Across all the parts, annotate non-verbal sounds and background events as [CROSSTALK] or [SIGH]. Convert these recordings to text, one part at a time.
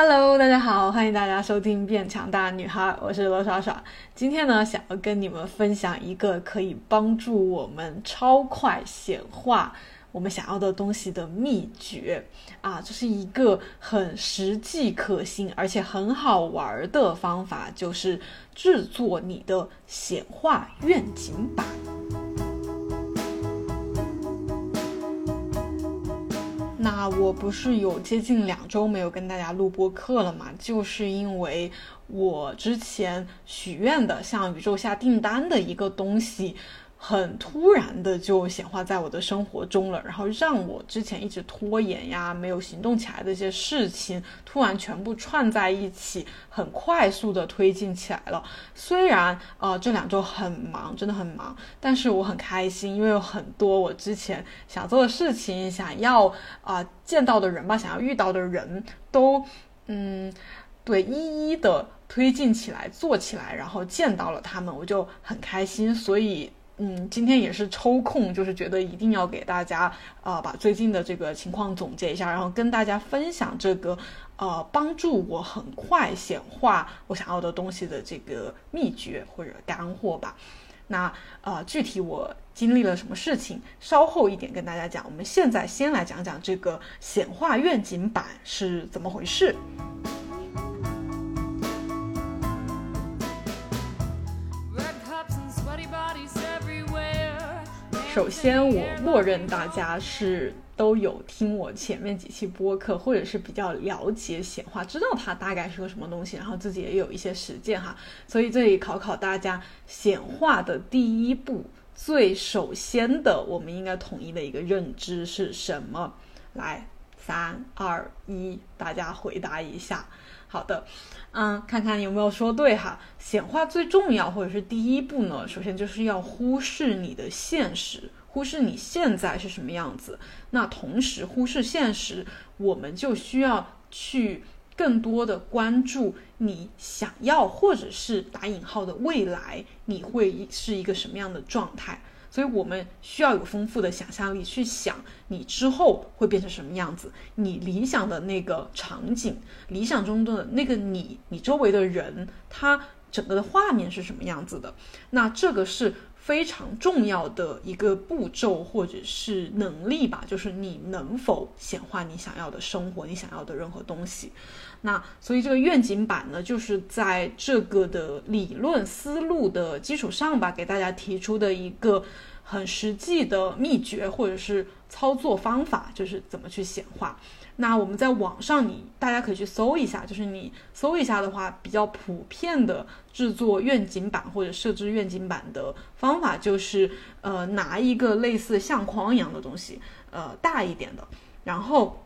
Hello，大家好，欢迎大家收听《变强大女孩》，我是罗耍耍。今天呢，想要跟你们分享一个可以帮助我们超快显化我们想要的东西的秘诀啊，这是一个很实际可行而且很好玩的方法，就是制作你的显化愿景板。那我不是有接近两周没有跟大家录播课了嘛？就是因为我之前许愿的向宇宙下订单的一个东西。很突然的就显化在我的生活中了，然后让我之前一直拖延呀、没有行动起来的一些事情，突然全部串在一起，很快速的推进起来了。虽然呃这两周很忙，真的很忙，但是我很开心，因为有很多我之前想做的事情、想要啊见到的人吧、想要遇到的人都嗯对一一的推进起来、做起来，然后见到了他们，我就很开心，所以。嗯，今天也是抽空，就是觉得一定要给大家，呃，把最近的这个情况总结一下，然后跟大家分享这个，呃，帮助我很快显化我想要的东西的这个秘诀或者干货吧。那呃，具体我经历了什么事情，稍后一点跟大家讲。我们现在先来讲讲这个显化愿景板是怎么回事。首先，我默认大家是都有听我前面几期播客，或者是比较了解显化，知道它大概是个什么东西，然后自己也有一些实践哈。所以这里考考大家，显化的第一步，最首先的，我们应该统一的一个认知是什么？来，三二一，大家回答一下。好的，嗯，看看有没有说对哈。显化最重要或者是第一步呢，首先就是要忽视你的现实，忽视你现在是什么样子。那同时忽视现实，我们就需要去更多的关注你想要或者是打引号的未来，你会是一个什么样的状态。所以我们需要有丰富的想象力去想你之后会变成什么样子，你理想的那个场景，理想中的那个你，你周围的人，他整个的画面是什么样子的？那这个是非常重要的一个步骤或者是能力吧，就是你能否显化你想要的生活，你想要的任何东西。那所以这个愿景板呢，就是在这个的理论思路的基础上吧，给大家提出的一个很实际的秘诀或者是操作方法，就是怎么去显化。那我们在网上，你大家可以去搜一下，就是你搜一下的话，比较普遍的制作愿景板或者设置愿景板的方法，就是呃拿一个类似相框一样的东西，呃大一点的，然后。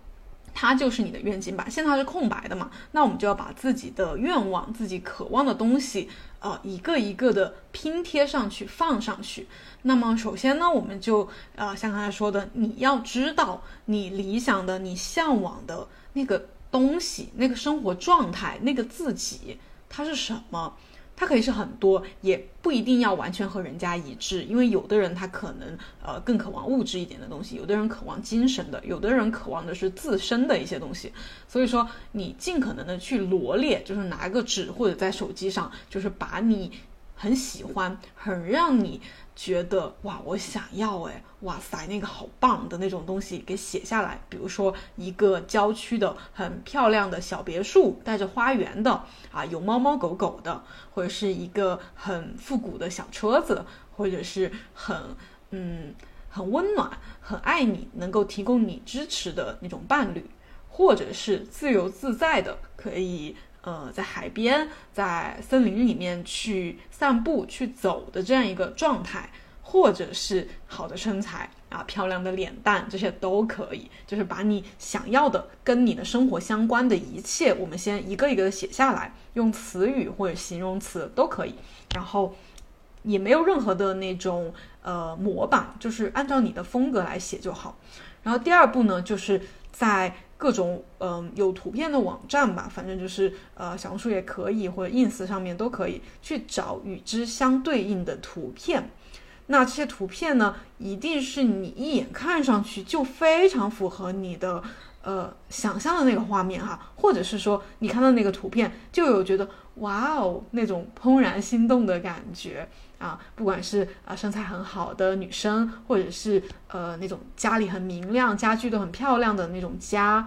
它就是你的愿景板，现在它是空白的嘛？那我们就要把自己的愿望、自己渴望的东西，呃，一个一个的拼贴上去，放上去。那么首先呢，我们就呃，像刚才说的，你要知道你理想的、你向往的那个东西、那个生活状态、那个自己，它是什么？它可以是很多，也不一定要完全和人家一致，因为有的人他可能呃更渴望物质一点的东西，有的人渴望精神的，有的人渴望的是自身的一些东西。所以说，你尽可能的去罗列，就是拿个纸或者在手机上，就是把你很喜欢、很让你。觉得哇，我想要哎，哇塞，那个好棒的那种东西给写下来。比如说一个郊区的很漂亮的小别墅，带着花园的啊，有猫猫狗狗的，或者是一个很复古的小车子，或者是很嗯很温暖、很爱你、能够提供你支持的那种伴侣，或者是自由自在的可以。呃，在海边，在森林里面去散步、去走的这样一个状态，或者是好的身材啊、漂亮的脸蛋，这些都可以。就是把你想要的、跟你的生活相关的一切，我们先一个一个的写下来，用词语或者形容词都可以。然后也没有任何的那种呃模板，就是按照你的风格来写就好。然后第二步呢，就是在。各种嗯有图片的网站吧，反正就是呃小红书也可以，或者 ins 上面都可以去找与之相对应的图片。那这些图片呢，一定是你一眼看上去就非常符合你的呃想象的那个画面哈，或者是说你看到那个图片就有觉得哇哦那种怦然心动的感觉啊，不管是啊身材很好的女生，或者是呃那种家里很明亮、家具都很漂亮的那种家。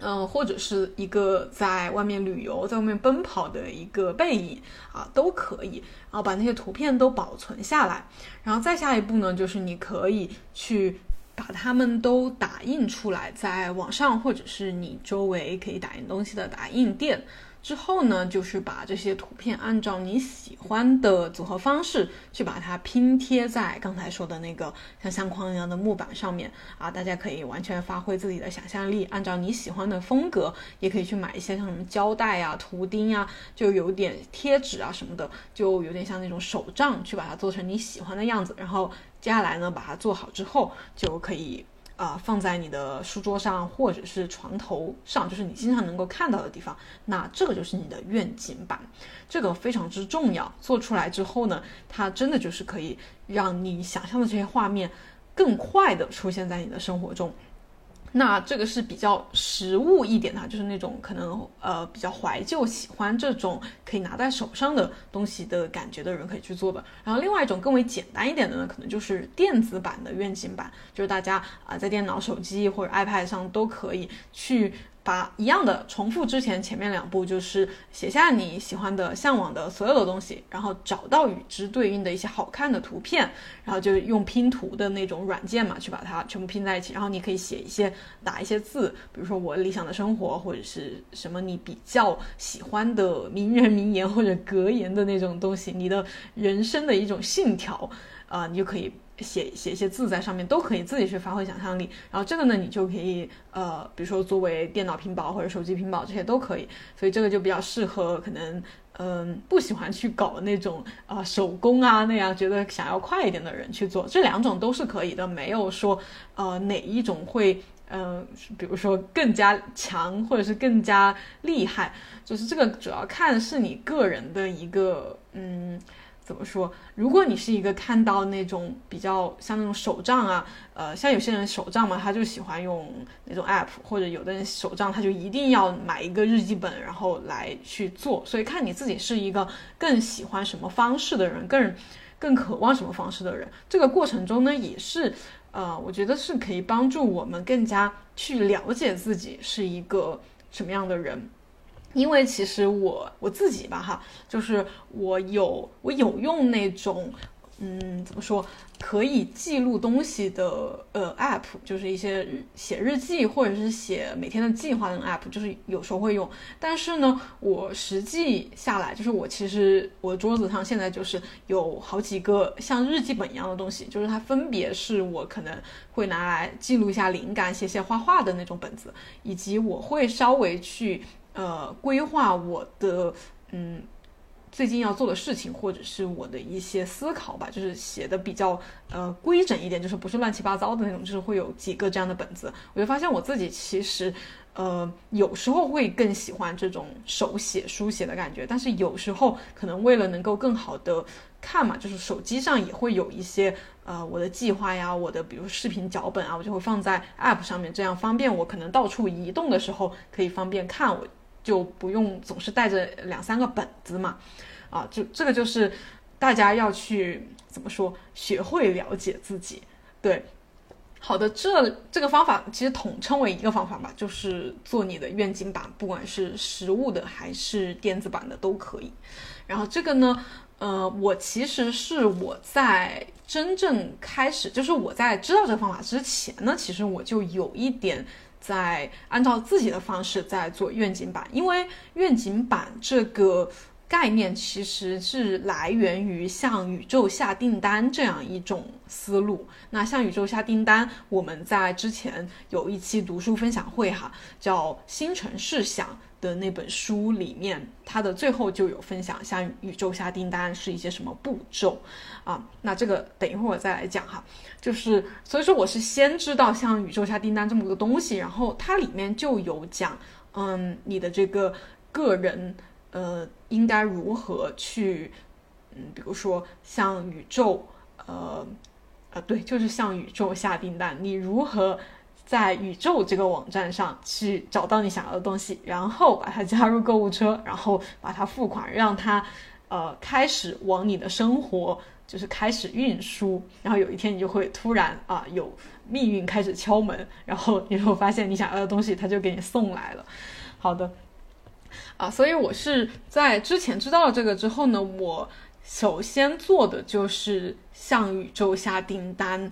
嗯，或者是一个在外面旅游、在外面奔跑的一个背影啊，都可以。然后把那些图片都保存下来，然后再下一步呢，就是你可以去把它们都打印出来，在网上或者是你周围可以打印东西的打印店。之后呢，就是把这些图片按照你喜欢的组合方式去把它拼贴在刚才说的那个像相框一样的木板上面啊，大家可以完全发挥自己的想象力，按照你喜欢的风格，也可以去买一些像什么胶带啊、图钉啊，就有点贴纸啊什么的，就有点像那种手账，去把它做成你喜欢的样子。然后接下来呢，把它做好之后就可以。啊，放在你的书桌上或者是床头上，就是你经常能够看到的地方。那这个就是你的愿景板，这个非常之重要。做出来之后呢，它真的就是可以让你想象的这些画面更快的出现在你的生活中。那这个是比较实物一点的，就是那种可能呃比较怀旧，喜欢这种可以拿在手上的东西的感觉的人可以去做的。然后另外一种更为简单一点的呢，可能就是电子版的愿景版，就是大家啊在电脑、手机或者 iPad 上都可以去。把一样的重复之前前面两步，就是写下你喜欢的、向往的所有的东西，然后找到与之对应的一些好看的图片，然后就用拼图的那种软件嘛，去把它全部拼在一起。然后你可以写一些、打一些字，比如说我理想的生活，或者是什么你比较喜欢的名人名言或者格言的那种东西，你的人生的一种信条啊，你就可以。写写一些字在上面都可以自己去发挥想象力，然后这个呢，你就可以呃，比如说作为电脑屏保或者手机屏保这些都可以，所以这个就比较适合可能嗯不喜欢去搞那种啊手工啊那样，觉得想要快一点的人去做，这两种都是可以的，没有说呃哪一种会嗯比如说更加强或者是更加厉害，就是这个主要看是你个人的一个嗯。怎么说？如果你是一个看到那种比较像那种手账啊，呃，像有些人手账嘛，他就喜欢用那种 app，或者有的人手账他就一定要买一个日记本，然后来去做。所以看你自己是一个更喜欢什么方式的人，更更渴望什么方式的人。这个过程中呢，也是呃，我觉得是可以帮助我们更加去了解自己是一个什么样的人。因为其实我我自己吧，哈，就是我有我有用那种，嗯，怎么说，可以记录东西的呃 app，就是一些写日记或者是写每天的计划的 app，就是有时候会用。但是呢，我实际下来，就是我其实我桌子上现在就是有好几个像日记本一样的东西，就是它分别是我可能会拿来记录一下灵感、写写画画的那种本子，以及我会稍微去。呃，规划我的嗯最近要做的事情，或者是我的一些思考吧，就是写的比较呃规整一点，就是不是乱七八糟的那种，就是会有几个这样的本子。我就发现我自己其实呃有时候会更喜欢这种手写书写的感觉，但是有时候可能为了能够更好的看嘛，就是手机上也会有一些呃我的计划呀，我的比如视频脚本啊，我就会放在 App 上面，这样方便我可能到处移动的时候可以方便看我。就不用总是带着两三个本子嘛，啊，就这个就是大家要去怎么说，学会了解自己。对，好的，这这个方法其实统称为一个方法吧，就是做你的愿景版，不管是实物的还是电子版的都可以。然后这个呢，呃，我其实是我在真正开始，就是我在知道这个方法之前呢，其实我就有一点。在按照自己的方式在做愿景版，因为愿景版这个概念其实是来源于向宇宙下订单这样一种思路。那向宇宙下订单，我们在之前有一期读书分享会哈，叫《星辰试想》。的那本书里面，它的最后就有分享向宇宙下订单是一些什么步骤啊？那这个等一会儿我再来讲哈。就是所以说我是先知道像宇宙下订单这么个东西，然后它里面就有讲，嗯，你的这个个人呃应该如何去，嗯，比如说像宇宙，呃呃对，就是向宇宙下订单，你如何在宇宙这个网站上去找到你想要的东西，然后把它加入购物车，然后把它付款，让它呃开始往你的生活就是开始运输，然后有一天你就会突然啊有命运开始敲门，然后你会发现你想要的东西他就给你送来了。好的，啊，所以我是在之前知道了这个之后呢，我首先做的就是向宇宙下订单。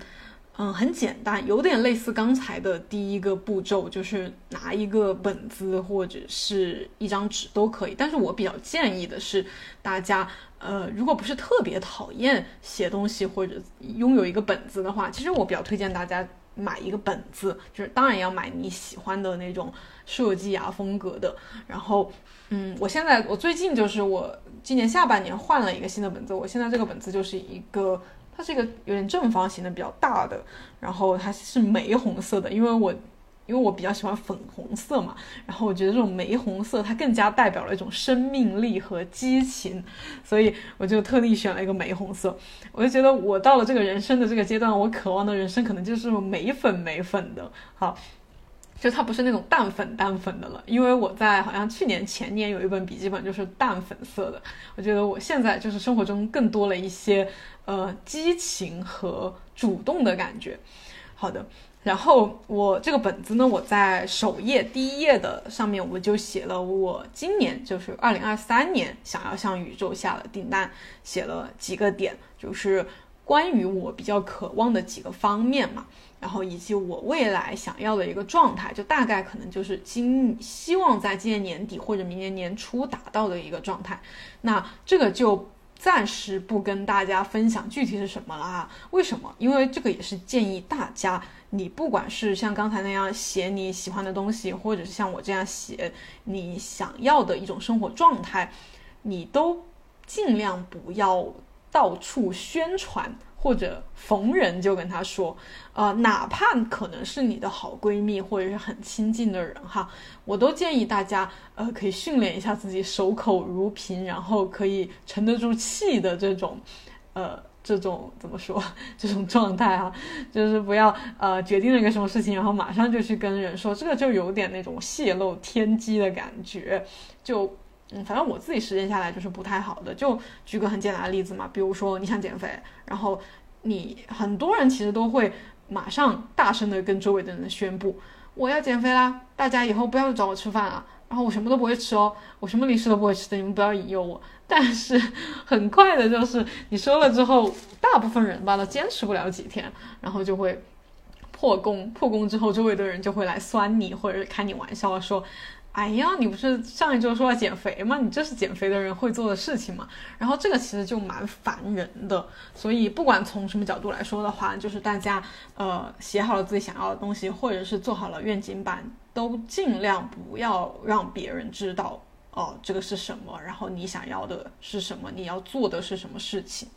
嗯，很简单，有点类似刚才的第一个步骤，就是拿一个本子或者是一张纸都可以。但是我比较建议的是，大家呃，如果不是特别讨厌写东西或者拥有一个本子的话，其实我比较推荐大家买一个本子，就是当然要买你喜欢的那种设计啊风格的。然后，嗯，我现在我最近就是我今年下半年换了一个新的本子，我现在这个本子就是一个。它是一个有点正方形的，比较大的，然后它是玫红色的，因为我因为我比较喜欢粉红色嘛，然后我觉得这种玫红色它更加代表了一种生命力和激情，所以我就特地选了一个玫红色。我就觉得我到了这个人生的这个阶段，我渴望的人生可能就是玫粉玫粉的，好。就它不是那种淡粉淡粉的了，因为我在好像去年前年有一本笔记本就是淡粉色的，我觉得我现在就是生活中更多了一些呃激情和主动的感觉。好的，然后我这个本子呢，我在首页第一页的上面我就写了我今年就是二零二三年想要向宇宙下的订单，写了几个点，就是关于我比较渴望的几个方面嘛。然后以及我未来想要的一个状态，就大概可能就是今希望在今年年底或者明年年初达到的一个状态。那这个就暂时不跟大家分享具体是什么了啊？为什么？因为这个也是建议大家，你不管是像刚才那样写你喜欢的东西，或者是像我这样写你想要的一种生活状态，你都尽量不要到处宣传。或者逢人就跟他说，呃，哪怕可能是你的好闺蜜或者是很亲近的人哈，我都建议大家，呃，可以训练一下自己守口如瓶，然后可以沉得住气的这种，呃，这种怎么说，[LAUGHS] 这种状态哈，就是不要呃决定了一个什么事情，然后马上就去跟人说，这个就有点那种泄露天机的感觉，就。嗯，反正我自己实践下来就是不太好的。就举个很简单的例子嘛，比如说你想减肥，然后你很多人其实都会马上大声的跟周围的人宣布我要减肥啦，大家以后不要找我吃饭啊，然后我什么都不会吃哦，我什么零食都不会吃的，你们不要引诱我。[LAUGHS] 但是很快的就是你说了之后，大部分人吧都坚持不了几天，然后就会破功。破功之后，周围的人就会来酸你，或者开你玩笑说。哎呀，你不是上一周说要减肥吗？你这是减肥的人会做的事情吗？然后这个其实就蛮烦人的。所以不管从什么角度来说的话，就是大家呃写好了自己想要的东西，或者是做好了愿景版，都尽量不要让别人知道哦这个是什么，然后你想要的是什么，你要做的是什么事情。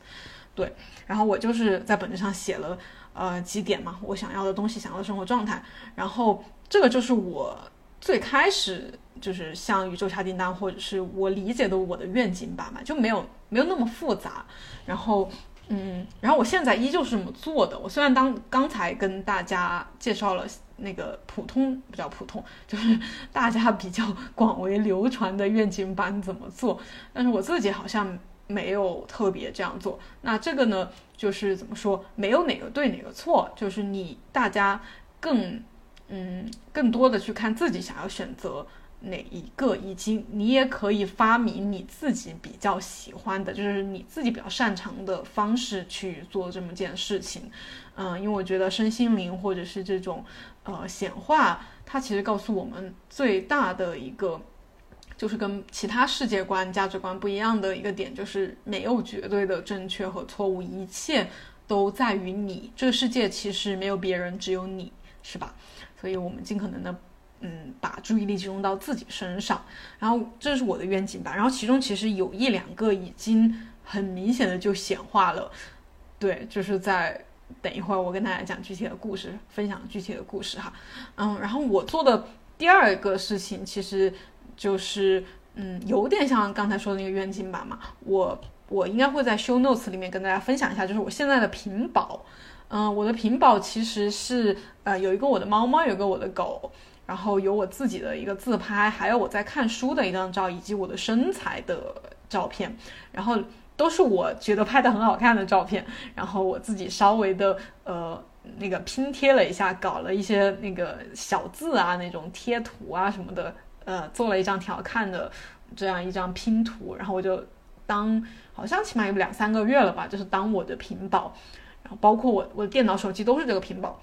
对，然后我就是在本子上写了呃几点嘛，我想要的东西，想要的生活状态，然后这个就是我。最开始就是像宇宙下订单，或者是我理解的我的愿景版嘛，就没有没有那么复杂。然后，嗯，然后我现在依旧是这么做的。我虽然当刚才跟大家介绍了那个普通比较普通，就是 [LAUGHS] 大家比较广为流传的愿景版怎么做，但是我自己好像没有特别这样做。那这个呢，就是怎么说，没有哪个对哪个错，就是你大家更。嗯，更多的去看自己想要选择哪一个，以及你也可以发明你自己比较喜欢的，就是你自己比较擅长的方式去做这么件事情。嗯，因为我觉得身心灵或者是这种呃显化，它其实告诉我们最大的一个，就是跟其他世界观、价值观不一样的一个点，就是没有绝对的正确和错误，一切都在于你。这个世界其实没有别人，只有你，是吧？所以我们尽可能的，嗯，把注意力集中到自己身上。然后这是我的愿景吧。然后其中其实有一两个已经很明显的就显化了。对，就是在等一会儿我跟大家讲具体的故事，分享具体的故事哈。嗯，然后我做的第二个事情其实就是，嗯，有点像刚才说的那个愿景版嘛。我我应该会在 show notes 里面跟大家分享一下，就是我现在的屏保。嗯，我的屏保其实是呃有一个我的猫猫，有一个我的狗，然后有我自己的一个自拍，还有我在看书的一张照，以及我的身材的照片，然后都是我觉得拍的很好看的照片，然后我自己稍微的呃那个拼贴了一下，搞了一些那个小字啊那种贴图啊什么的，呃做了一张挺好看的这样一张拼图，然后我就当好像起码有两三个月了吧，就是当我的屏保。然后包括我我的电脑、手机都是这个屏保，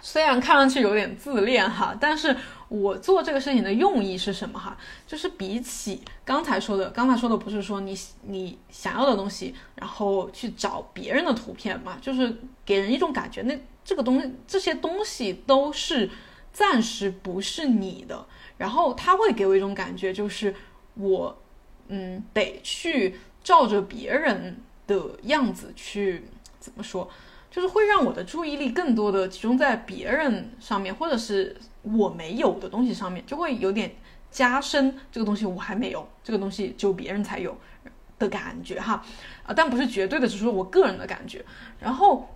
虽然看上去有点自恋哈，但是我做这个事情的用意是什么哈？就是比起刚才说的，刚才说的不是说你你想要的东西，然后去找别人的图片嘛，就是给人一种感觉，那这个东西这些东西都是暂时不是你的，然后他会给我一种感觉，就是我嗯得去照着别人的样子去。怎么说，就是会让我的注意力更多的集中在别人上面，或者是我没有的东西上面，就会有点加深这个东西我还没有，这个东西只有别人才有的感觉哈，啊，但不是绝对的，只是我个人的感觉。然后，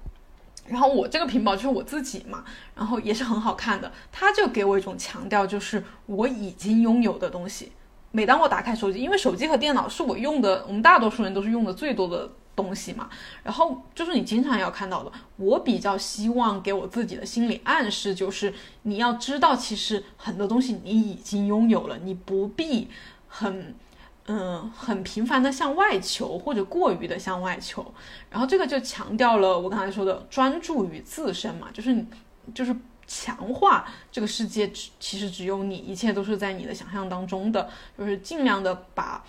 然后我这个屏保就是我自己嘛，然后也是很好看的，它就给我一种强调，就是我已经拥有的东西。每当我打开手机，因为手机和电脑是我用的，我们大多数人都是用的最多的。东西嘛，然后就是你经常要看到的。我比较希望给我自己的心理暗示就是，你要知道，其实很多东西你已经拥有了，你不必很，嗯，很频繁的向外求，或者过于的向外求。然后这个就强调了我刚才说的专注于自身嘛，就是就是强化这个世界只其实只有你，一切都是在你的想象当中的，就是尽量的把。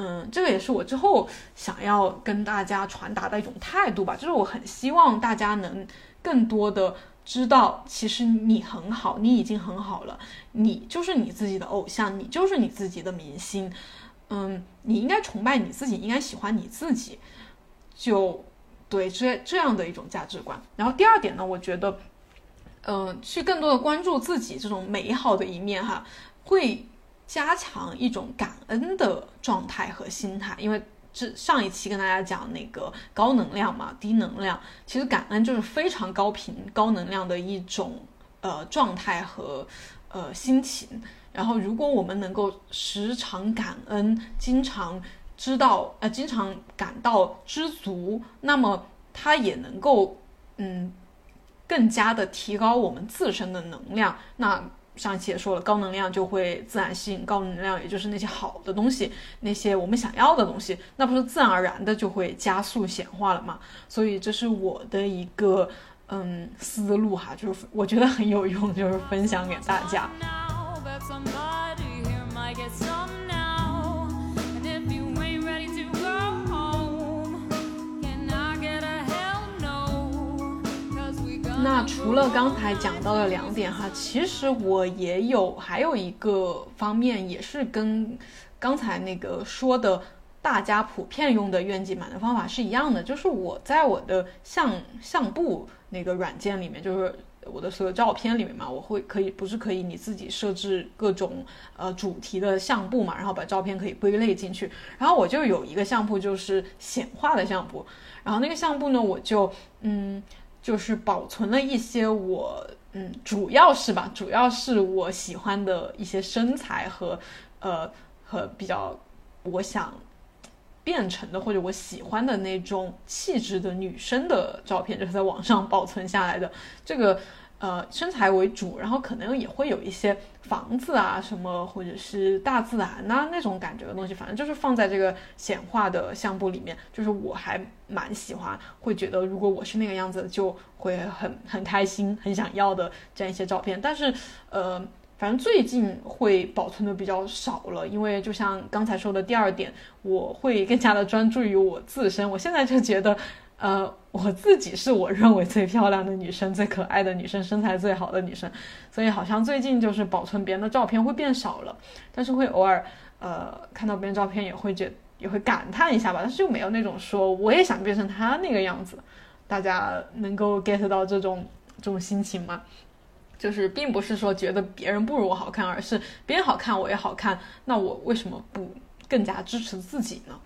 嗯，这个也是我之后想要跟大家传达的一种态度吧，就是我很希望大家能更多的知道，其实你很好，你已经很好了，你就是你自己的偶像，你就是你自己的明星，嗯，你应该崇拜你自己，应该喜欢你自己，就对这这样的一种价值观。然后第二点呢，我觉得，嗯，去更多的关注自己这种美好的一面哈，会。加强一种感恩的状态和心态，因为这上一期跟大家讲那个高能量嘛，低能量，其实感恩就是非常高频、高能量的一种呃状态和呃心情。然后，如果我们能够时常感恩，经常知道呃，经常感到知足，那么它也能够嗯更加的提高我们自身的能量。那上一期也说了，高能量就会自然吸引高能量，也就是那些好的东西，那些我们想要的东西，那不是自然而然的就会加速显化了嘛？所以这是我的一个嗯思路哈，就是我觉得很有用，就是分享给大家。那除了刚才讲到的两点哈，其实我也有还有一个方面，也是跟刚才那个说的大家普遍用的愿景满的方法是一样的，就是我在我的相相簿那个软件里面，就是我的所有照片里面嘛，我会可以不是可以你自己设置各种呃主题的相簿嘛，然后把照片可以归类进去，然后我就有一个相簿就是显化的相簿，然后那个相簿呢，我就嗯。就是保存了一些我，嗯，主要是吧，主要是我喜欢的一些身材和，呃，和比较我想变成的或者我喜欢的那种气质的女生的照片，就是在网上保存下来的这个。呃，身材为主，然后可能也会有一些房子啊什么，或者是大自然呐那种感觉的东西，反正就是放在这个显化的相簿里面，就是我还蛮喜欢，会觉得如果我是那个样子，就会很很开心，很想要的这样一些照片。但是，呃，反正最近会保存的比较少了，因为就像刚才说的第二点，我会更加的专注于我自身。我现在就觉得。呃，我自己是我认为最漂亮的女生，最可爱的女生，身材最好的女生，所以好像最近就是保存别人的照片会变少了，但是会偶尔呃看到别人照片也会觉也会感叹一下吧，但是就没有那种说我也想变成他那个样子，大家能够 get 到这种这种心情吗？就是并不是说觉得别人不如我好看，而是别人好看我也好看，那我为什么不更加支持自己呢？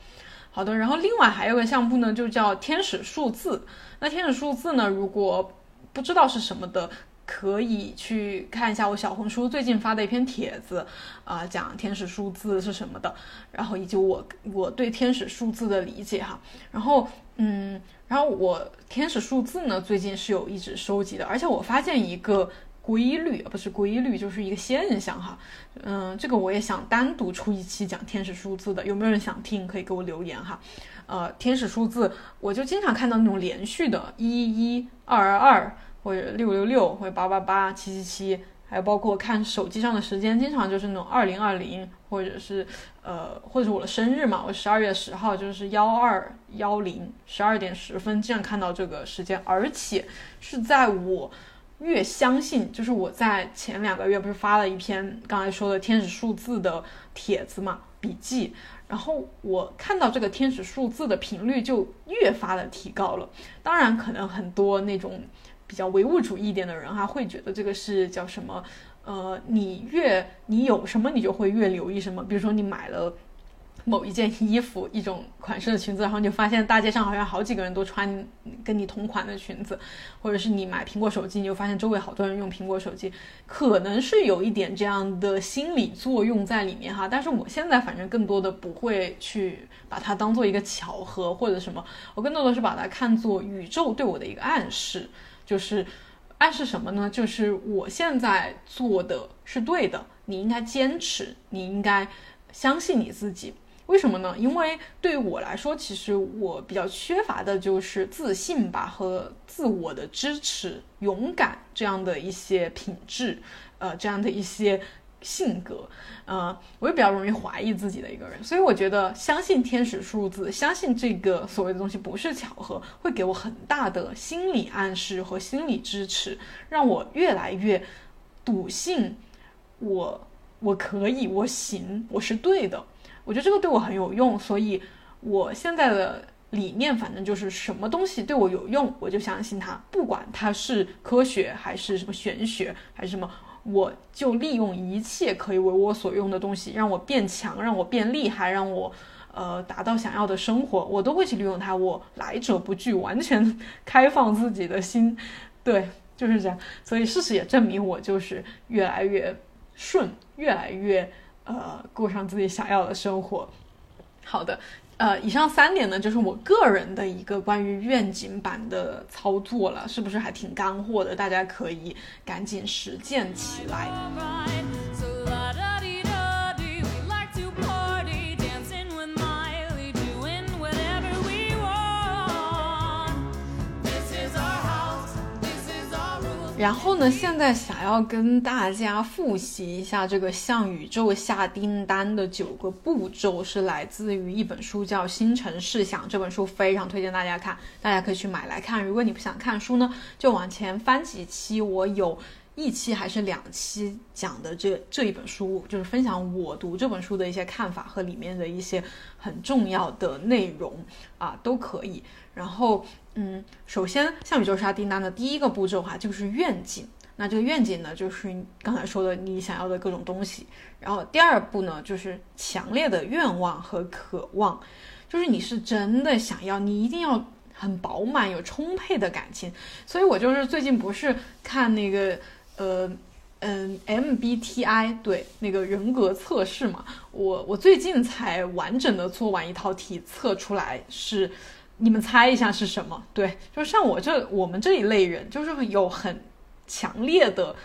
好的，然后另外还有个项目呢，就叫天使数字。那天使数字呢，如果不知道是什么的，可以去看一下我小红书最近发的一篇帖子，啊，讲天使数字是什么的，然后以及我我对天使数字的理解哈。然后，嗯，然后我天使数字呢，最近是有一直收集的，而且我发现一个。规律不是规律，就是一个现象哈。嗯，这个我也想单独出一期讲天使数字的，有没有人想听？可以给我留言哈。呃，天使数字，我就经常看到那种连续的，一一二二二，或者六六六，或者八八八七七七，还有包括看手机上的时间，经常就是那种二零二零，或者是呃，或者我的生日嘛，我十二月十号就是幺二幺零十二点十分，这样看到这个时间，而且是在我。越相信，就是我在前两个月不是发了一篇刚才说的天使数字的帖子嘛，笔记，然后我看到这个天使数字的频率就越发的提高了。当然，可能很多那种比较唯物主义一点的人哈，会觉得这个是叫什么？呃，你越你有什么，你就会越留意什么。比如说你买了。某一件衣服、一种款式的裙子，然后你就发现大街上好像好几个人都穿跟你同款的裙子，或者是你买苹果手机，你就发现周围好多人用苹果手机，可能是有一点这样的心理作用在里面哈。但是我现在反正更多的不会去把它当做一个巧合或者什么，我更多的是把它看作宇宙对我的一个暗示，就是暗示什么呢？就是我现在做的是对的，你应该坚持，你应该相信你自己。为什么呢？因为对于我来说，其实我比较缺乏的就是自信吧，和自我的支持、勇敢这样的一些品质，呃，这样的一些性格，呃，我也比较容易怀疑自己的一个人。所以我觉得，相信天使数字，相信这个所谓的东西不是巧合，会给我很大的心理暗示和心理支持，让我越来越笃信我我可以，我行，我是对的。我觉得这个对我很有用，所以我现在的理念反正就是什么东西对我有用，我就相信它，不管它是科学还是什么玄学还是什么，我就利用一切可以为我所用的东西，让我变强，让我变厉害，让我呃达到想要的生活，我都会去利用它。我来者不拒，完全开放自己的心，对，就是这样。所以事实也证明，我就是越来越顺，越来越。呃，过上自己想要的生活。好的，呃，以上三点呢，就是我个人的一个关于愿景版的操作了，是不是还挺干货的？大家可以赶紧实践起来。然后呢？现在想要跟大家复习一下这个向宇宙下订单的九个步骤，是来自于一本书，叫《星辰试想》。这本书非常推荐大家看，大家可以去买来看。如果你不想看书呢，就往前翻几期，我有一期还是两期讲的这这一本书，就是分享我读这本书的一些看法和里面的一些很重要的内容啊，都可以。然后。嗯，首先向宇宙下订单的第一个步骤哈，就是愿景。那这个愿景呢，就是刚才说的你想要的各种东西。然后第二步呢，就是强烈的愿望和渴望，就是你是真的想要，你一定要很饱满、有充沛的感情。所以我就是最近不是看那个呃嗯 MBTI 对那个人格测试嘛，我我最近才完整的做完一套题，测出来是。你们猜一下是什么？对，就是像我这我们这一类人，就是有很强烈的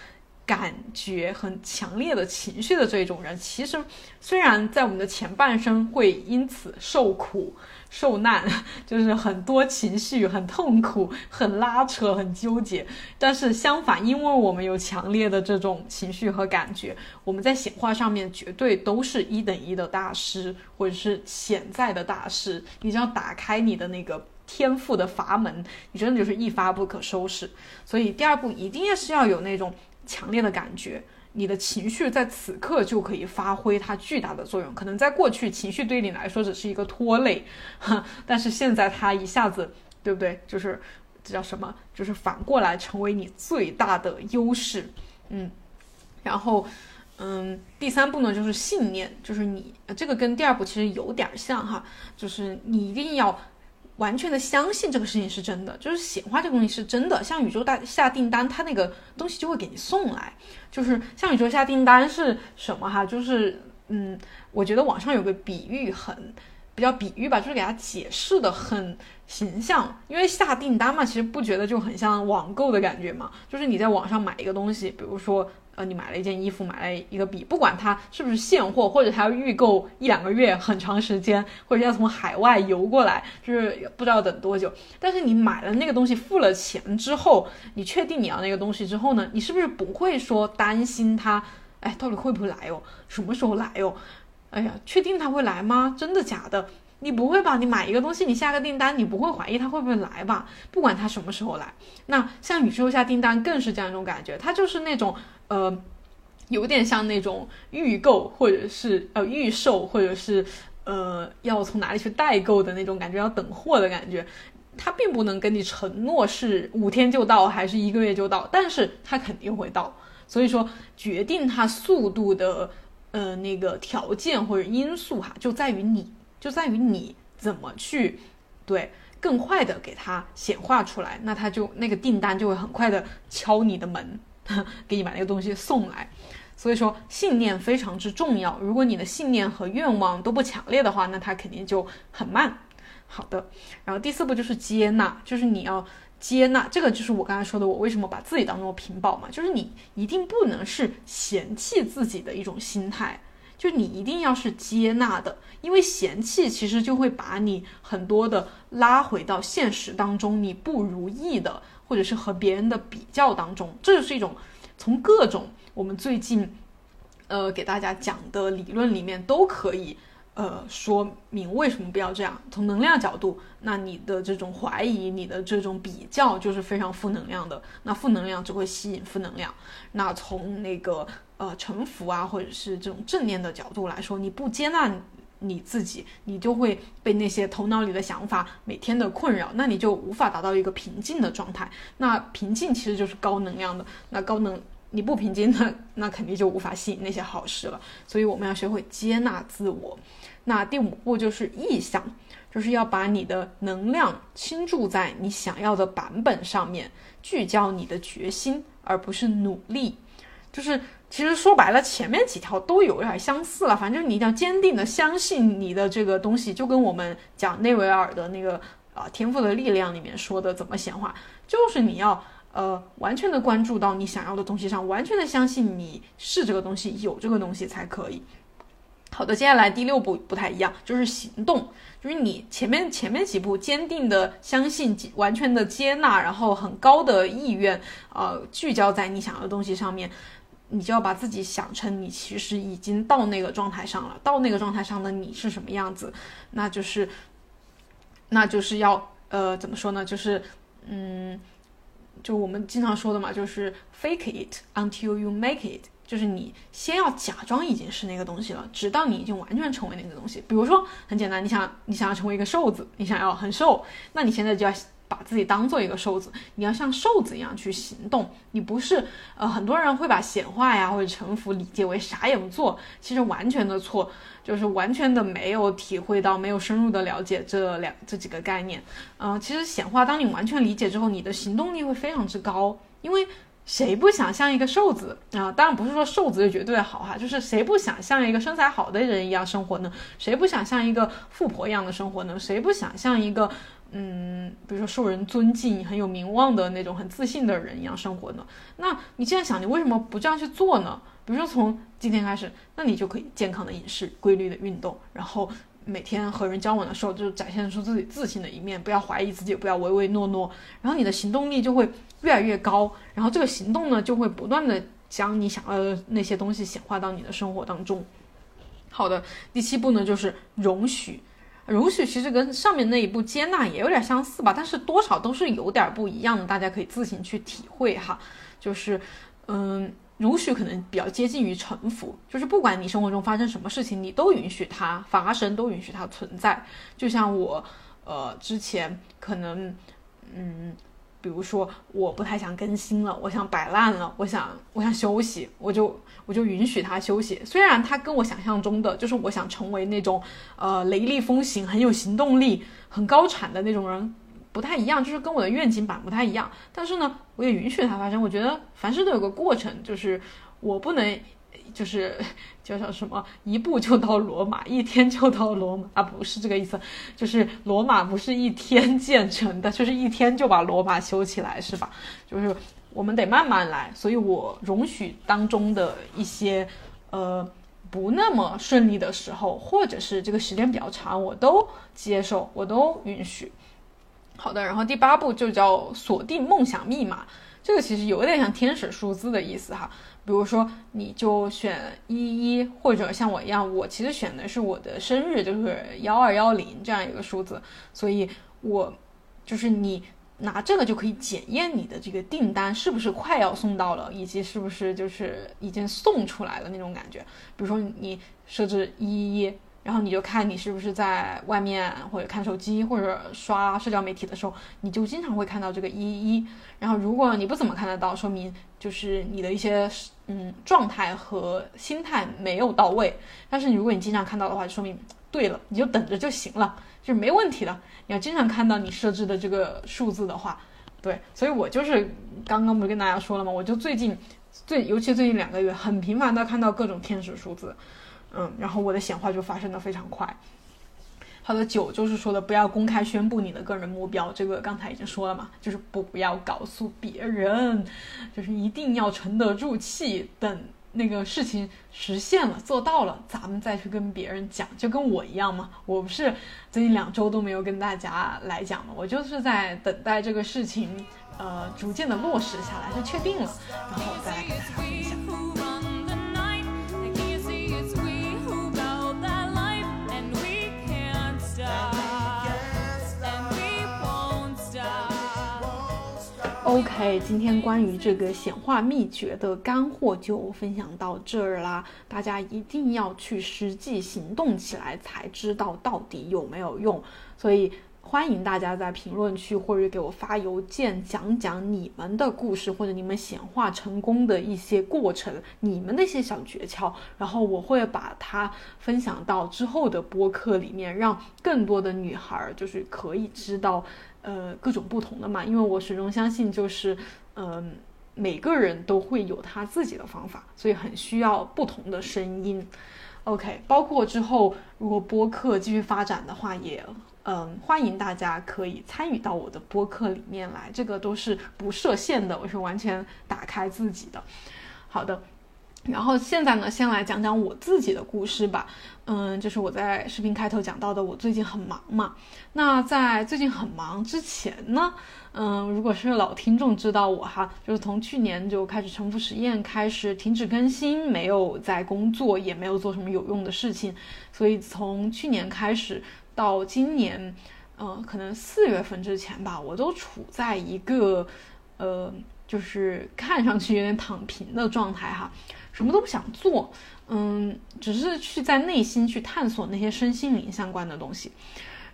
感觉、很强烈的情绪的这种人。其实，虽然在我们的前半生会因此受苦。受难 [LAUGHS] 就是很多情绪，很痛苦，很拉扯，很纠结。但是相反，因为我们有强烈的这种情绪和感觉，我们在显化上面绝对都是一等一的大师，或者是潜在的大师。你只要打开你的那个天赋的阀门，你真的就是一发不可收拾。所以第二步一定要是要有那种强烈的感觉。你的情绪在此刻就可以发挥它巨大的作用。可能在过去，情绪对你来说只是一个拖累，哈，但是现在它一下子，对不对？就是这叫什么？就是反过来成为你最大的优势。嗯，然后，嗯，第三步呢就是信念，就是你这个跟第二步其实有点像哈，就是你一定要完全的相信这个事情是真的，就是显化这个东西是真的，向宇宙大下订单，它那个东西就会给你送来，就是向宇宙下订单是什么哈？就是嗯，我觉得网上有个比喻很比较比喻吧，就是给它解释的很形象，因为下订单嘛，其实不觉得就很像网购的感觉嘛，就是你在网上买一个东西，比如说。呃，你买了一件衣服，买了一个笔，不管它是不是现货，或者它要预购一两个月，很长时间，或者要从海外邮过来，就是不知道等多久。但是你买了那个东西，付了钱之后，你确定你要那个东西之后呢，你是不是不会说担心它？哎，到底会不会来哟？什么时候来哟？哎呀，确定它会来吗？真的假的？你不会吧？你买一个东西，你下个订单，你不会怀疑它会不会来吧？不管它什么时候来，那像宇宙下订单更是这样一种感觉，它就是那种呃，有点像那种预购或者是呃预售或者是呃要从哪里去代购的那种感觉，要等货的感觉。它并不能跟你承诺是五天就到还是一个月就到，但是它肯定会到。所以说，决定它速度的呃那个条件或者因素哈，就在于你。就在于你怎么去，对，更快的给它显化出来，那它就那个订单就会很快的敲你的门，[LAUGHS] 给你把那个东西送来。所以说信念非常之重要。如果你的信念和愿望都不强烈的话，那它肯定就很慢。好的，然后第四步就是接纳，就是你要接纳这个，就是我刚才说的，我为什么把自己当做屏保嘛，就是你一定不能是嫌弃自己的一种心态。就你一定要是接纳的，因为嫌弃其实就会把你很多的拉回到现实当中，你不如意的，或者是和别人的比较当中，这就是一种从各种我们最近，呃给大家讲的理论里面都可以。呃，说明为什么不要这样？从能量角度，那你的这种怀疑，你的这种比较，就是非常负能量的。那负能量只会吸引负能量。那从那个呃臣服啊，或者是这种正念的角度来说，你不接纳你自己，你就会被那些头脑里的想法每天的困扰，那你就无法达到一个平静的状态。那平静其实就是高能量的。那高能。你不平静，那那肯定就无法吸引那些好事了。所以我们要学会接纳自我。那第五步就是意向，就是要把你的能量倾注在你想要的版本上面，聚焦你的决心，而不是努力。就是其实说白了，前面几条都有点相似了。反正你一定要坚定的相信你的这个东西，就跟我们讲内维尔的那个啊天赋的力量里面说的怎么显化，就是你要。呃，完全的关注到你想要的东西上，完全的相信你是这个东西，有这个东西才可以。好的，接下来第六步不太一样，就是行动，就是你前面前面几步坚定的相信，完全的接纳，然后很高的意愿，呃，聚焦在你想要的东西上面，你就要把自己想成你其实已经到那个状态上了，到那个状态上的你是什么样子，那就是，那就是要呃，怎么说呢？就是嗯。就我们经常说的嘛，就是 fake it until you make it，就是你先要假装已经是那个东西了，直到你已经完全成为那个东西。比如说，很简单，你想你想要成为一个瘦子，你想要很瘦，那你现在就要。把自己当做一个瘦子，你要像瘦子一样去行动。你不是呃，很多人会把显化呀或者臣服理解为啥也不做，其实完全的错，就是完全的没有体会到，没有深入的了解这两这几个概念。嗯，其实显化，当你完全理解之后，你的行动力会非常之高。因为谁不想像一个瘦子啊？当然不是说瘦子就绝对好哈，就是谁不想像一个身材好的人一样生活呢？谁不想像一个富婆一样的生活呢？谁不想像一个？嗯，比如说受人尊敬、很有名望的那种很自信的人一样生活呢？那你这样想，你为什么不这样去做呢？比如说从今天开始，那你就可以健康的饮食、规律的运动，然后每天和人交往的时候就展现出自己自信的一面，不要怀疑自己，不要唯唯诺诺，然后你的行动力就会越来越高，然后这个行动呢就会不断的将你想要的那些东西显化到你的生活当中。好的，第七步呢就是容许。容许其实跟上面那一步接纳也有点相似吧，但是多少都是有点不一样的，大家可以自行去体会哈。就是，嗯，允许可能比较接近于臣服，就是不管你生活中发生什么事情，你都允许它发生，都允许它存在。就像我，呃，之前可能，嗯。比如说我不太想更新了，我想摆烂了，我想我想休息，我就我就允许他休息。虽然他跟我想象中的就是我想成为那种呃雷厉风行、很有行动力、很高产的那种人不太一样，就是跟我的愿景版不太一样。但是呢，我也允许它发生。我觉得凡事都有个过程，就是我不能。就是叫 [LAUGHS] 叫什么，一步就到罗马，一天就到罗马啊？不是这个意思，就是罗马不是一天建成的，就是一天就把罗马修起来，是吧？就是我们得慢慢来，所以我容许当中的一些呃不那么顺利的时候，或者是这个时间比较长，我都接受，我都允许。好的，然后第八步就叫锁定梦想密码，这个其实有点像天使数字的意思哈。比如说，你就选一一，或者像我一样，我其实选的是我的生日，就是幺二幺零这样一个数字，所以我就是你拿这个就可以检验你的这个订单是不是快要送到了，以及是不是就是已经送出来了那种感觉。比如说你设置一一。然后你就看你是不是在外面或者看手机或者刷社交媒体的时候，你就经常会看到这个一一。然后如果你不怎么看得到，说明就是你的一些嗯状态和心态没有到位。但是如果你经常看到的话，就说明对了，你就等着就行了，就是没问题的。你要经常看到你设置的这个数字的话，对。所以我就是刚刚不是跟大家说了吗？我就最近最尤其最近两个月，很频繁的看到各种天使数字。嗯，然后我的显化就发生的非常快。好的，九就是说的不要公开宣布你的个人目标，这个刚才已经说了嘛，就是不要告诉别人，就是一定要沉得住气，等那个事情实现了做到了，咱们再去跟别人讲，就跟我一样嘛，我不是最近两周都没有跟大家来讲嘛，我就是在等待这个事情，呃，逐渐的落实下来，就确定了，然后我再来跟大家分享。OK，今天关于这个显化秘诀的干货就分享到这儿啦。大家一定要去实际行动起来，才知道到底有没有用。所以欢迎大家在评论区或者给我发邮件，讲讲你们的故事或者你们显化成功的一些过程，你们的一些小诀窍。然后我会把它分享到之后的播客里面，让更多的女孩儿就是可以知道。呃，各种不同的嘛，因为我始终相信，就是，嗯，每个人都会有他自己的方法，所以很需要不同的声音。OK，包括之后如果播客继续发展的话，也嗯欢迎大家可以参与到我的播客里面来，这个都是不设限的，我是完全打开自己的。好的。然后现在呢，先来讲讲我自己的故事吧。嗯，就是我在视频开头讲到的，我最近很忙嘛。那在最近很忙之前呢，嗯，如果是老听众知道我哈，就是从去年就开始沉浮实验，开始停止更新，没有在工作，也没有做什么有用的事情。所以从去年开始到今年，嗯，可能四月份之前吧，我都处在一个，呃，就是看上去有点躺平的状态哈。什么都不想做，嗯，只是去在内心去探索那些身心灵相关的东西。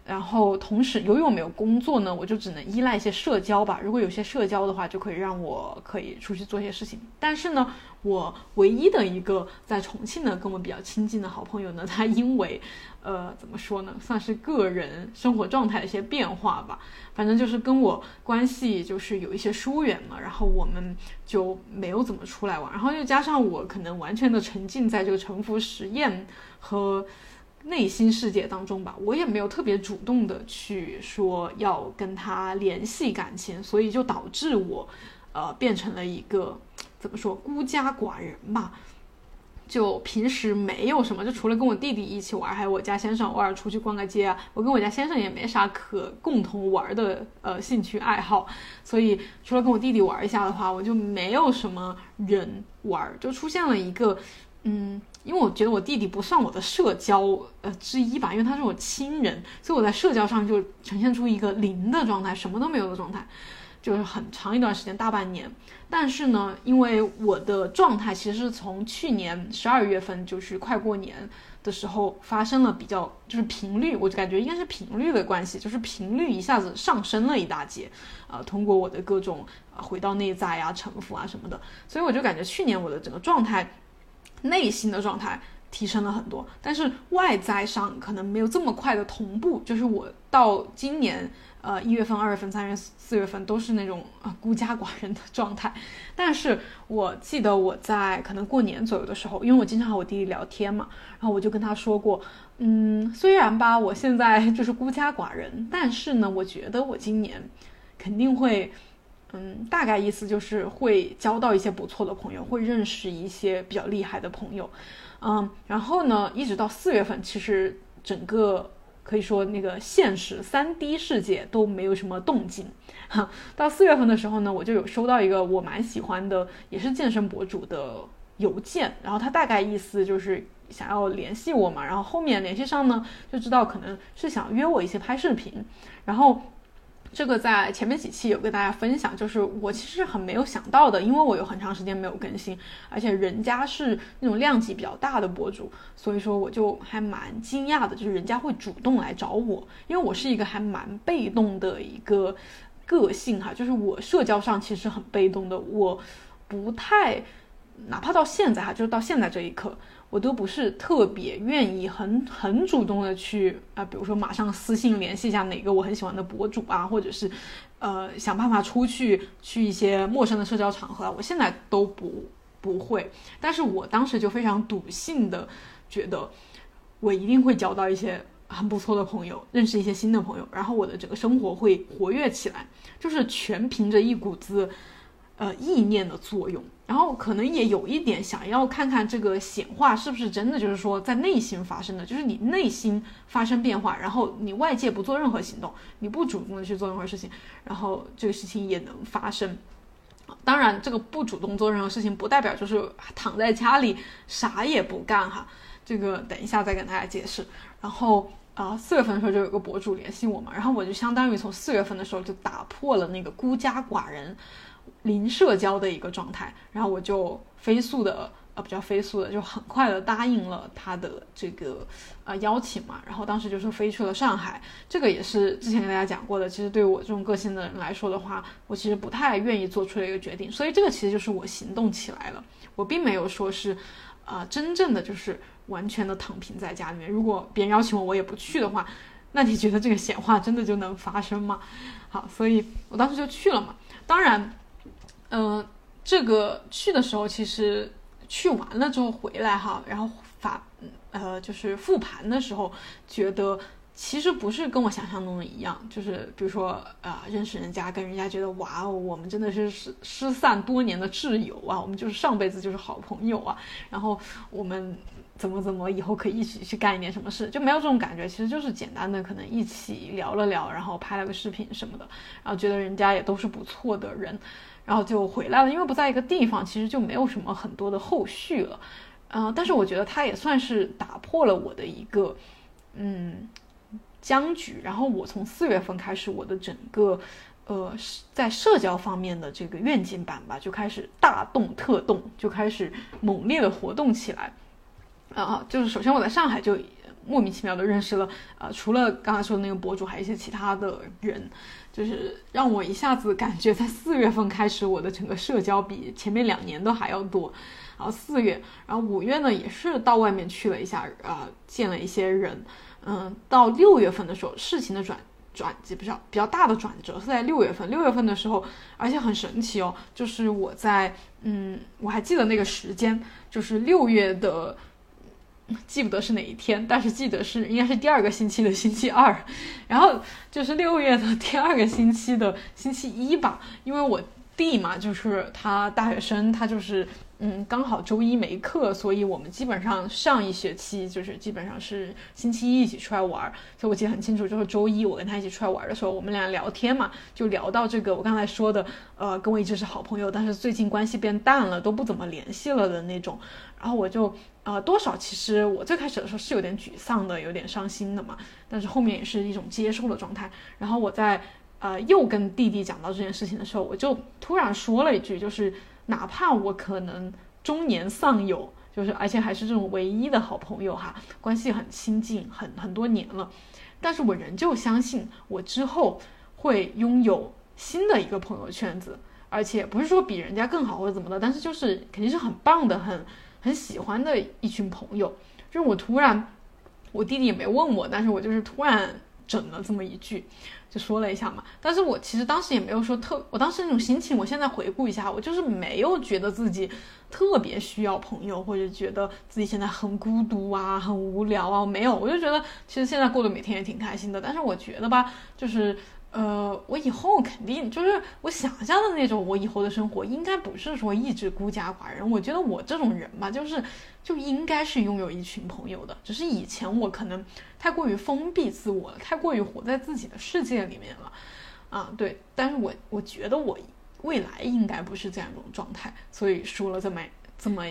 然后同时，由于我没有工作呢，我就只能依赖一些社交吧。如果有些社交的话，就可以让我可以出去做一些事情。但是呢，我唯一的一个在重庆的跟我比较亲近的好朋友呢，他因为，呃，怎么说呢，算是个人生活状态的一些变化吧。反正就是跟我关系就是有一些疏远了，然后我们就没有怎么出来玩。然后又加上我可能完全的沉浸在这个沉浮实验和。内心世界当中吧，我也没有特别主动的去说要跟他联系感情，所以就导致我，呃，变成了一个怎么说孤家寡人吧。就平时没有什么，就除了跟我弟弟一起玩，还有我家先生偶尔出去逛个街啊。我跟我家先生也没啥可共同玩的呃兴趣爱好，所以除了跟我弟弟玩一下的话，我就没有什么人玩，就出现了一个。嗯，因为我觉得我弟弟不算我的社交呃之一吧，因为他是我亲人，所以我在社交上就呈现出一个零的状态，什么都没有的状态，就是很长一段时间，大半年。但是呢，因为我的状态其实是从去年十二月份，就是快过年的时候发生了比较就是频率，我就感觉应该是频率的关系，就是频率一下子上升了一大截，啊，通过我的各种啊回到内在呀、沉浮啊什么的，所以我就感觉去年我的整个状态，内心的状态。提升了很多，但是外在上可能没有这么快的同步。就是我到今年，呃，一月份、二月份、三月、四月份都是那种啊孤家寡人的状态。但是我记得我在可能过年左右的时候，因为我经常和我弟弟聊天嘛，然后我就跟他说过，嗯，虽然吧，我现在就是孤家寡人，但是呢，我觉得我今年肯定会，嗯，大概意思就是会交到一些不错的朋友，会认识一些比较厉害的朋友。嗯，然后呢，一直到四月份，其实整个可以说那个现实三 D 世界都没有什么动静。哈，[LAUGHS] 到四月份的时候呢，我就有收到一个我蛮喜欢的，也是健身博主的邮件，然后他大概意思就是想要联系我嘛，然后后面联系上呢，就知道可能是想约我一些拍视频，然后。这个在前面几期有跟大家分享，就是我其实很没有想到的，因为我有很长时间没有更新，而且人家是那种量级比较大的博主，所以说我就还蛮惊讶的，就是人家会主动来找我，因为我是一个还蛮被动的一个个性哈，就是我社交上其实很被动的，我不太，哪怕到现在哈，就是到现在这一刻。我都不是特别愿意很很主动的去啊，比如说马上私信联系一下哪个我很喜欢的博主啊，或者是，呃，想办法出去去一些陌生的社交场合，我现在都不不会。但是我当时就非常笃信的觉得，我一定会交到一些很不错的朋友，认识一些新的朋友，然后我的整个生活会活跃起来，就是全凭着一股子。呃，意念的作用，然后可能也有一点想要看看这个显化是不是真的，就是说在内心发生的，就是你内心发生变化，然后你外界不做任何行动，你不主动的去做任何事情，然后这个事情也能发生。当然，这个不主动做任何事情，不代表就是躺在家里啥也不干哈。这个等一下再跟大家解释。然后啊，四月份的时候就有个博主联系我嘛，然后我就相当于从四月份的时候就打破了那个孤家寡人。零社交的一个状态，然后我就飞速的，呃，比较飞速的，就很快的答应了他的这个呃邀请嘛。然后当时就是飞去了上海，这个也是之前跟大家讲过的。其实对我这种个性的人来说的话，我其实不太愿意做出一个决定，所以这个其实就是我行动起来了。我并没有说是，呃，真正的就是完全的躺平在家里面。如果别人邀请我，我也不去的话，那你觉得这个显化真的就能发生吗？好，所以我当时就去了嘛。当然。嗯，这个去的时候，其实去完了之后回来哈，然后发呃就是复盘的时候，觉得其实不是跟我想象中的一样，就是比如说啊认识人家，跟人家觉得哇哦，我们真的是失失散多年的挚友啊，我们就是上辈子就是好朋友啊，然后我们怎么怎么以后可以一起去干一点什么事，就没有这种感觉，其实就是简单的可能一起聊了聊，然后拍了个视频什么的，然后觉得人家也都是不错的人。然后就回来了，因为不在一个地方，其实就没有什么很多的后续了，嗯，但是我觉得他也算是打破了我的一个嗯僵局。然后我从四月份开始，我的整个呃在社交方面的这个愿景版吧，就开始大动特动，就开始猛烈的活动起来。啊，就是首先我在上海就莫名其妙的认识了，呃，除了刚才说的那个博主，还有一些其他的人。就是让我一下子感觉，在四月份开始，我的整个社交比前面两年都还要多。然后四月，然后五月呢，也是到外面去了一下，呃，见了一些人。嗯，到六月份的时候，事情的转转机比较比较大的转折是在六月份。六月份的时候，而且很神奇哦，就是我在，嗯，我还记得那个时间，就是六月的。[LAUGHS] 记不得是哪一天，但是记得是应该是第二个星期的星期二，然后就是六月的第二个星期的星期一吧，因为我弟嘛，就是他大学生，他就是。嗯，刚好周一没课，所以我们基本上上一学期就是基本上是星期一一起出来玩。所以我记得很清楚，就是周一我跟他一起出来玩的时候，我们俩聊天嘛，就聊到这个我刚才说的，呃，跟我一直是好朋友，但是最近关系变淡了，都不怎么联系了的那种。然后我就呃多少其实我最开始的时候是有点沮丧的，有点伤心的嘛，但是后面也是一种接受的状态。然后我在呃又跟弟弟讲到这件事情的时候，我就突然说了一句，就是。哪怕我可能中年丧友，就是而且还是这种唯一的好朋友哈，关系很亲近，很很多年了。但是我仍旧相信，我之后会拥有新的一个朋友圈子，而且不是说比人家更好或者怎么的，但是就是肯定是很棒的，很很喜欢的一群朋友。就是我突然，我弟弟也没问我，但是我就是突然整了这么一句。就说了一下嘛，但是我其实当时也没有说特，我当时那种心情，我现在回顾一下，我就是没有觉得自己特别需要朋友，或者觉得自己现在很孤独啊，很无聊啊，没有，我就觉得其实现在过得每天也挺开心的。但是我觉得吧，就是。呃，我以后肯定就是我想象的那种，我以后的生活应该不是说一直孤家寡人。我觉得我这种人吧，就是就应该是拥有一群朋友的。只是以前我可能太过于封闭自我了，太过于活在自己的世界里面了，啊，对。但是我我觉得我未来应该不是这样一种状态，所以说了这么这么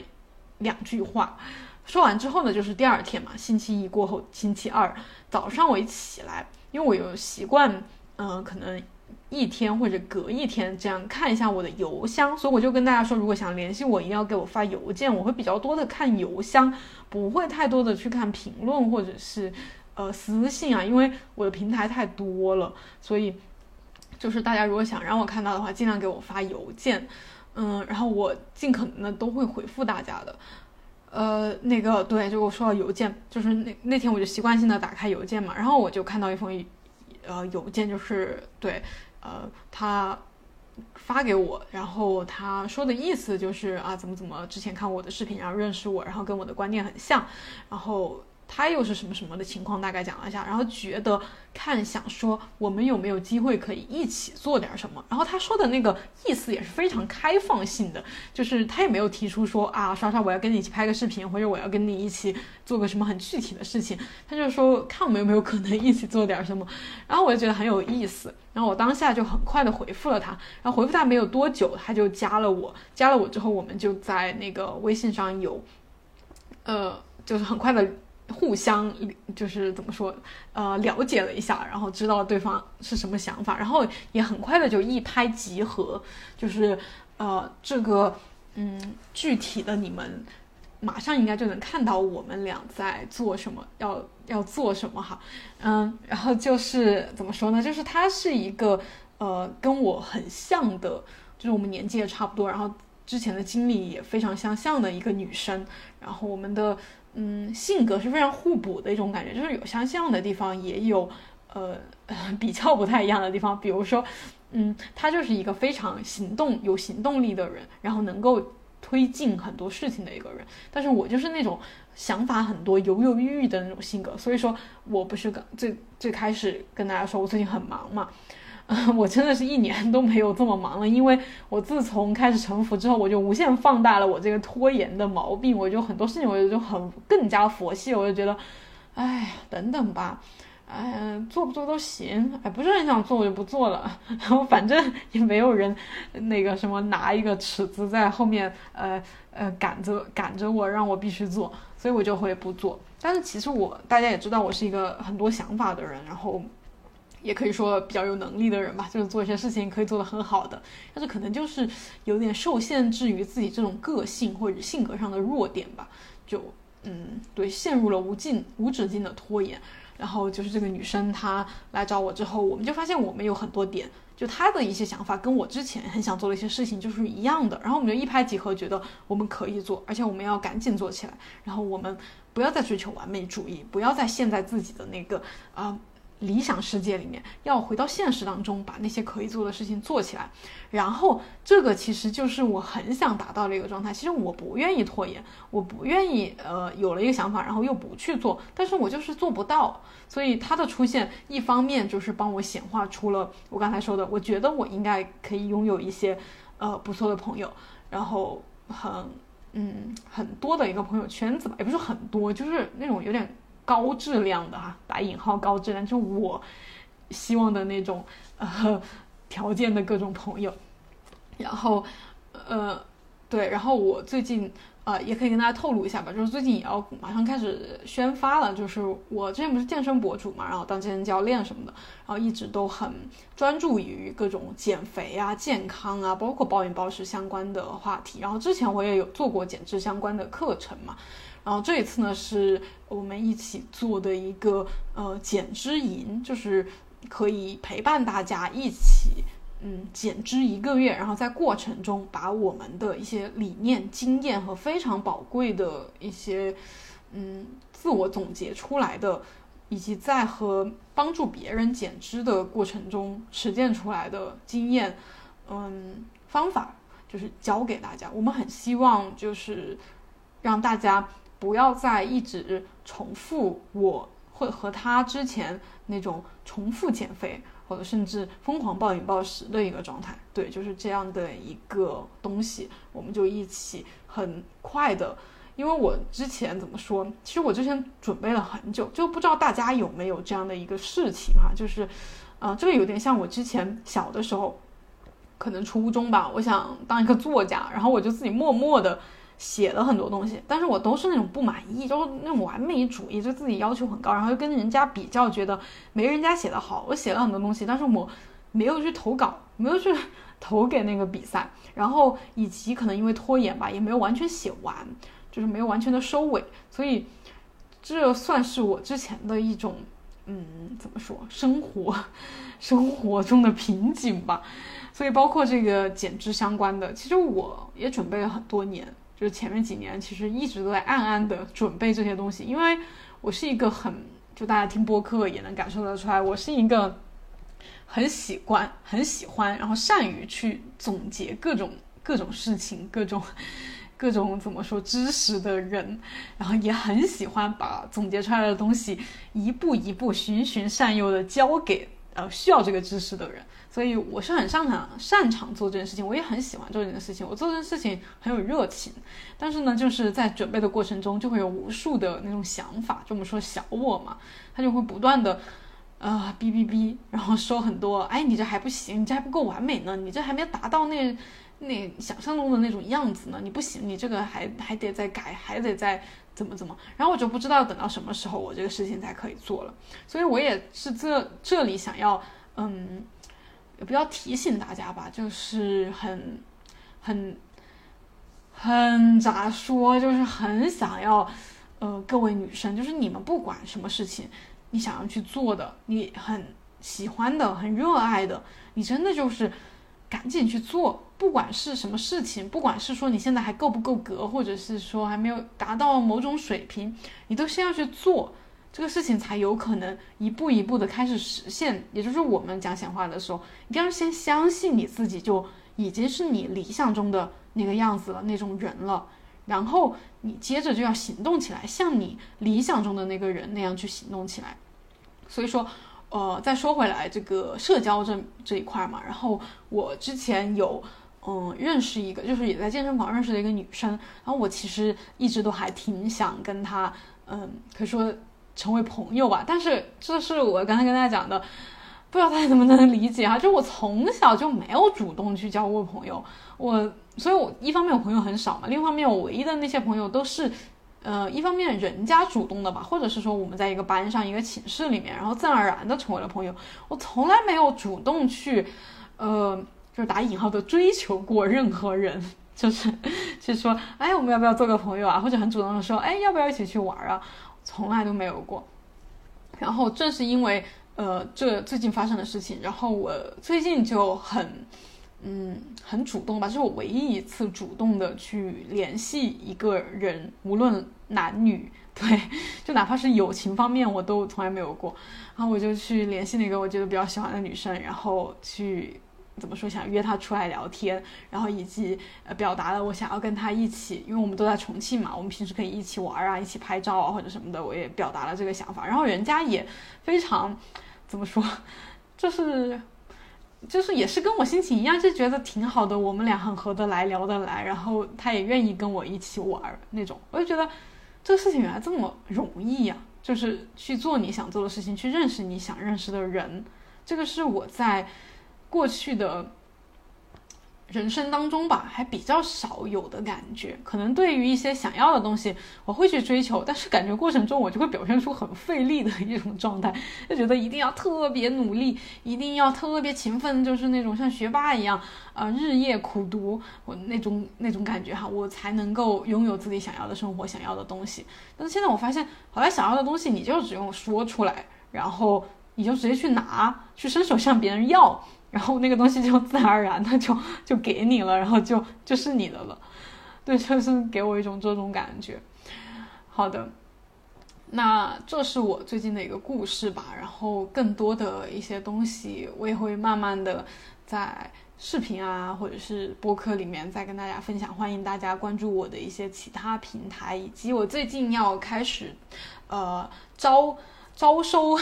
两句话。说完之后呢，就是第二天嘛，星期一过后，星期二早上我一起来，因为我有习惯。嗯，可能一天或者隔一天这样看一下我的邮箱，所以我就跟大家说，如果想联系我，一定要给我发邮件。我会比较多的看邮箱，不会太多的去看评论或者是呃私信啊，因为我的平台太多了，所以就是大家如果想让我看到的话，尽量给我发邮件，嗯，然后我尽可能的都会回复大家的。呃，那个对，就我说到邮件，就是那那天我就习惯性的打开邮件嘛，然后我就看到一封。呃，邮件就是对，呃，他发给我，然后他说的意思就是啊，怎么怎么，之前看我的视频，然后认识我，然后跟我的观念很像，然后。他又是什么什么的情况，大概讲了一下，然后觉得看想说我们有没有机会可以一起做点什么。然后他说的那个意思也是非常开放性的，就是他也没有提出说啊，刷刷我要跟你一起拍个视频，或者我要跟你一起做个什么很具体的事情。他就说看我们有没有可能一起做点什么。然后我就觉得很有意思，然后我当下就很快的回复了他。然后回复他没有多久，他就加了我，加了我之后，我们就在那个微信上有，呃，就是很快的。互相就是怎么说，呃，了解了一下，然后知道对方是什么想法，然后也很快的就一拍即合，就是呃，这个嗯，具体的你们马上应该就能看到我们俩在做什么，要要做什么哈，嗯，然后就是怎么说呢？就是她是一个呃跟我很像的，就是我们年纪也差不多，然后之前的经历也非常相像的一个女生，然后我们的。嗯，性格是非常互补的一种感觉，就是有相像的地方，也有呃比较不太一样的地方。比如说，嗯，他就是一个非常行动、有行动力的人，然后能够推进很多事情的一个人。但是我就是那种想法很多、犹犹豫豫的那种性格，所以说我不是刚最最开始跟大家说我最近很忙嘛。[LAUGHS] 我真的是一年都没有这么忙了，因为我自从开始沉浮之后，我就无限放大了我这个拖延的毛病。我就很多事情，我就就很更加佛系，我就觉得，哎，等等吧，哎，做不做都行，哎，不是很想做，我就不做了。[LAUGHS] 然后反正也没有人那个什么拿一个尺子在后面，呃呃赶着赶着我，让我必须做，所以我就会不做。但是其实我大家也知道，我是一个很多想法的人，然后。也可以说比较有能力的人吧，就是做一些事情可以做得很好的，但是可能就是有点受限制于自己这种个性或者性格上的弱点吧，就嗯，对，陷入了无尽无止境的拖延。然后就是这个女生她来找我之后，我们就发现我们有很多点，就她的一些想法跟我之前很想做的一些事情就是一样的，然后我们就一拍即合，觉得我们可以做，而且我们要赶紧做起来。然后我们不要再追求完美主义，不要再陷在自己的那个啊。理想世界里面，要回到现实当中，把那些可以做的事情做起来。然后，这个其实就是我很想达到的一个状态。其实我不愿意拖延，我不愿意呃有了一个想法，然后又不去做，但是我就是做不到。所以它的出现，一方面就是帮我显化出了我刚才说的，我觉得我应该可以拥有一些呃不错的朋友，然后很嗯很多的一个朋友圈子吧，也不是很多，就是那种有点。高质量的哈，打引号高质量，就我希望的那种呃条件的各种朋友。然后呃对，然后我最近呃，也可以跟大家透露一下吧，就是最近也要马上开始宣发了。就是我之前不是健身博主嘛，然后当健身教练什么的，然后一直都很专注于各种减肥啊、健康啊，包括暴饮暴食相关的话题。然后之前我也有做过减脂相关的课程嘛，然后这一次呢是我们一起做的一个呃减脂营，就是可以陪伴大家一起。嗯，减脂一个月，然后在过程中把我们的一些理念、经验和非常宝贵的一些嗯自我总结出来的，以及在和帮助别人减脂的过程中实践出来的经验，嗯方法，就是教给大家。我们很希望就是让大家不要再一直重复我会和他之前那种重复减肥。或者甚至疯狂暴饮暴食的一个状态，对，就是这样的一个东西，我们就一起很快的，因为我之前怎么说，其实我之前准备了很久，就不知道大家有没有这样的一个事情哈，就是，呃，这个有点像我之前小的时候，可能初中吧，我想当一个作家，然后我就自己默默的。写了很多东西，但是我都是那种不满意，就是那种完美主义，就自己要求很高，然后又跟人家比较，觉得没人家写的好。我写了很多东西，但是我没有去投稿，没有去 [LAUGHS] 投给那个比赛，然后以及可能因为拖延吧，也没有完全写完，就是没有完全的收尾，所以这算是我之前的一种，嗯，怎么说，生活 [LAUGHS] 生活中的瓶颈吧。所以包括这个减脂相关的，其实我也准备了很多年。就前面几年，其实一直都在暗暗的准备这些东西，因为我是一个很，就大家听播客也能感受得出来，我是一个很喜欢、很喜欢，然后善于去总结各种各种事情、各种各种怎么说知识的人，然后也很喜欢把总结出来的东西一步一步循循善诱的交给呃需要这个知识的人。所以我是很擅长擅长做这件事情，我也很喜欢做这件事情，我做这件事情很有热情。但是呢，就是在准备的过程中，就会有无数的那种想法，就我们说小我嘛，他就会不断的，呃，哔哔哔，然后说很多，哎，你这还不行，你这还不够完美呢，你这还没达到那那想象中的那种样子呢，你不行，你这个还还得再改，还得再怎么怎么。然后我就不知道等到什么时候我这个事情才可以做了。所以我也是这这里想要，嗯。也不要提醒大家吧，就是很、很、很咋说，就是很想要，呃，各位女生，就是你们不管什么事情，你想要去做的，你很喜欢的、很热爱的，你真的就是赶紧去做，不管是什么事情，不管是说你现在还够不够格，或者是说还没有达到某种水平，你都先要去做。这个事情才有可能一步一步的开始实现，也就是我们讲显化的时候，一定要先相信你自己就已经是你理想中的那个样子了，那种人了，然后你接着就要行动起来，像你理想中的那个人那样去行动起来。所以说，呃，再说回来这个社交这这一块嘛，然后我之前有嗯认识一个，就是也在健身房认识的一个女生，然后我其实一直都还挺想跟她，嗯，可以说。成为朋友吧，但是这是我刚才跟大家讲的，不知道大家能不能理解哈？就我从小就没有主动去交过朋友，我，所以我一方面我朋友很少嘛，另一方面我唯一的那些朋友都是，呃，一方面人家主动的吧，或者是说我们在一个班上一个寝室里面，然后自然而然的成为了朋友。我从来没有主动去，呃，就是打引号的追求过任何人，就是去说，哎，我们要不要做个朋友啊？或者很主动的说，哎，要不要一起去玩啊？从来都没有过，然后正是因为呃这最近发生的事情，然后我最近就很嗯很主动吧，这是我唯一一次主动的去联系一个人，无论男女，对，就哪怕是友情方面我都从来没有过，然后我就去联系那个我觉得比较喜欢的女生，然后去。怎么说？想约他出来聊天，然后以及呃表达了我想要跟他一起，因为我们都在重庆嘛，我们平时可以一起玩啊，一起拍照啊或者什么的，我也表达了这个想法。然后人家也非常怎么说，[LAUGHS] 就是就是也是跟我心情一样，就觉得挺好的，我们俩很合得来，聊得来，然后他也愿意跟我一起玩那种。我就觉得这个事情原来这么容易呀，就是去做你想做的事情，去认识你想认识的人。这个是我在。过去的人生当中吧，还比较少有的感觉。可能对于一些想要的东西，我会去追求，但是感觉过程中我就会表现出很费力的一种状态，[LAUGHS] 就觉得一定要特别努力，一定要特别勤奋，就是那种像学霸一样，呃，日夜苦读，我那种那种感觉哈，我才能够拥有自己想要的生活，想要的东西。但是现在我发现，好像想要的东西，你就只用说出来，然后你就直接去拿，去伸手向别人要。然后那个东西就自然而然的就就给你了，然后就就是你的了，对，就是给我一种这种感觉。好的，那这是我最近的一个故事吧。然后更多的一些东西，我也会慢慢的在视频啊，或者是播客里面再跟大家分享。欢迎大家关注我的一些其他平台，以及我最近要开始呃招招收。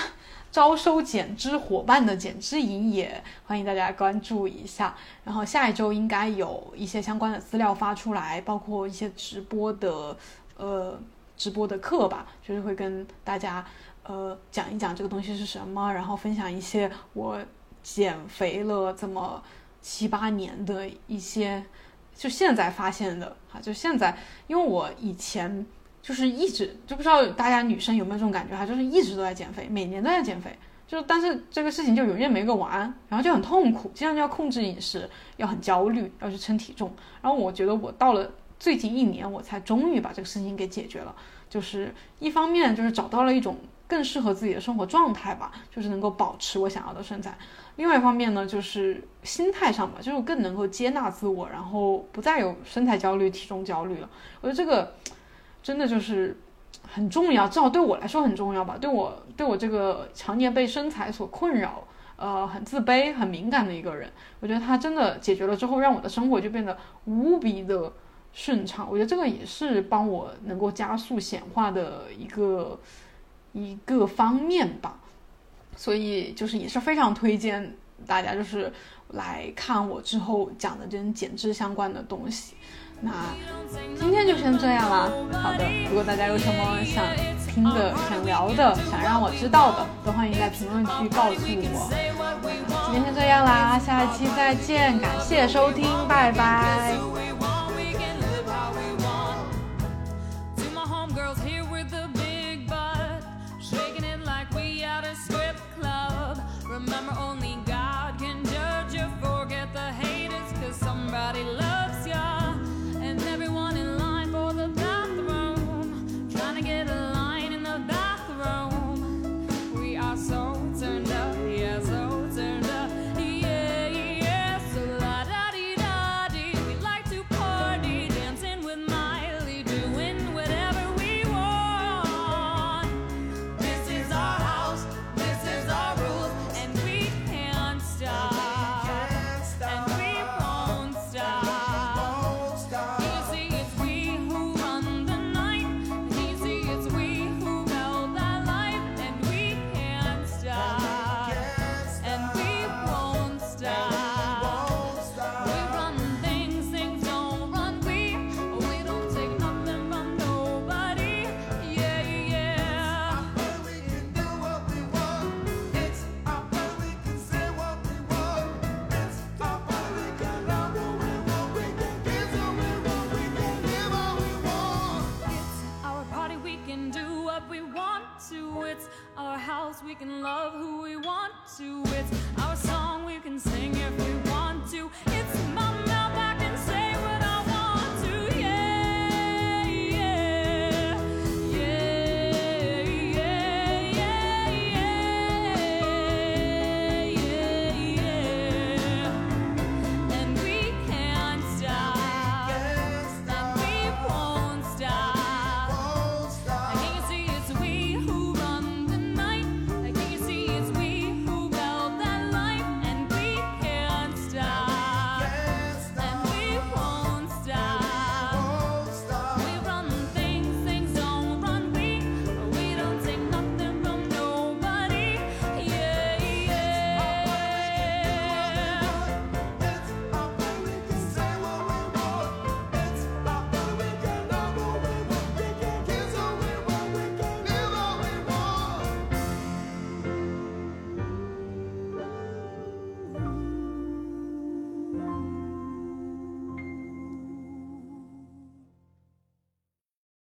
招收减脂伙伴的减脂营也欢迎大家关注一下。然后下一周应该有一些相关的资料发出来，包括一些直播的呃直播的课吧，就是会跟大家呃讲一讲这个东西是什么，然后分享一些我减肥了这么七八年的一些就现在发现的哈，就现在因为我以前。就是一直就不知道大家女生有没有这种感觉哈，就是一直都在减肥，每年都在减肥，就但是这个事情就永远没个完，然后就很痛苦，经常就要控制饮食，要很焦虑，要去称体重。然后我觉得我到了最近一年，我才终于把这个事情给解决了。就是一方面就是找到了一种更适合自己的生活状态吧，就是能够保持我想要的身材；另外一方面呢，就是心态上吧，就是更能够接纳自我，然后不再有身材焦虑、体重焦虑了。我觉得这个。真的就是很重要，至少对我来说很重要吧。对我，对我这个常年被身材所困扰，呃，很自卑、很敏感的一个人，我觉得他真的解决了之后，让我的生活就变得无比的顺畅。我觉得这个也是帮我能够加速显化的一个一个方面吧。所以就是也是非常推荐大家，就是来看我之后讲的这种减脂相关的东西。那今天就先这样啦。好的，如果大家有什么想听的、想聊的、想让我知道的，都欢迎在评论区告诉我。今天先这样啦，下一期再见，感谢收听，拜拜。